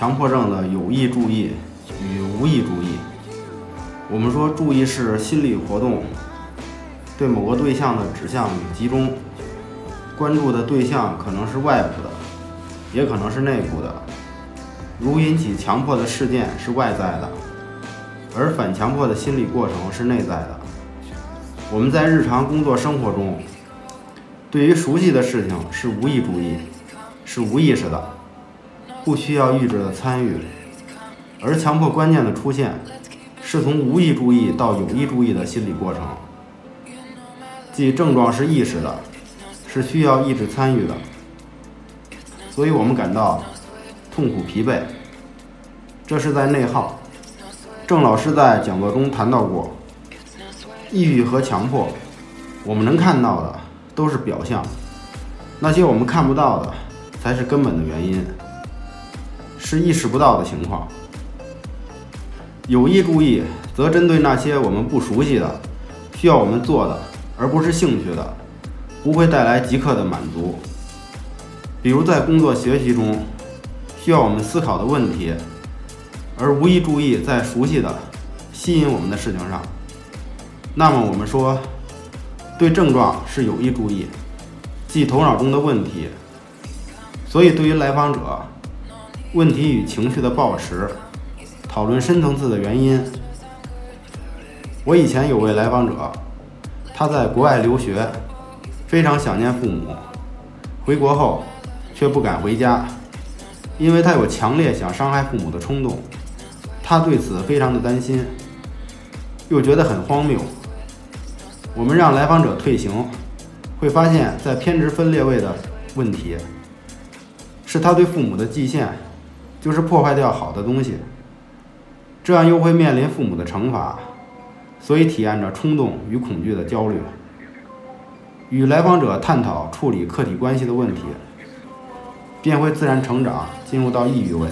强迫症的有意注意与无意注意。我们说注意是心理活动对某个对象的指向与集中，关注的对象可能是外部的，也可能是内部的。如引起强迫的事件是外在的，而反强迫的心理过程是内在的。我们在日常工作生活中，对于熟悉的事情是无意注意，是无意识的，不需要意志的参与；而强迫观念的出现，是从无意注意到有意注意的心理过程，即症状是意识的，是需要意志参与的。所以我们感到痛苦、疲惫，这是在内耗。郑老师在讲座中谈到过。抑郁和强迫，我们能看到的都是表象，那些我们看不到的才是根本的原因，是意识不到的情况。有意注意则针对那些我们不熟悉的、需要我们做的，而不是兴趣的，不会带来即刻的满足。比如在工作学习中，需要我们思考的问题，而无意注意在熟悉的、吸引我们的事情上。那么我们说，对症状是有意注意，即头脑中的问题。所以对于来访者，问题与情绪的抱持，讨论深层次的原因。我以前有位来访者，他在国外留学，非常想念父母，回国后却不敢回家，因为他有强烈想伤害父母的冲动，他对此非常的担心，又觉得很荒谬。我们让来访者退行，会发现，在偏执分裂位的问题，是他对父母的祭献，就是破坏掉好的东西，这样又会面临父母的惩罚，所以体验着冲动与恐惧的焦虑。与来访者探讨处理客体关系的问题，便会自然成长，进入到抑郁位。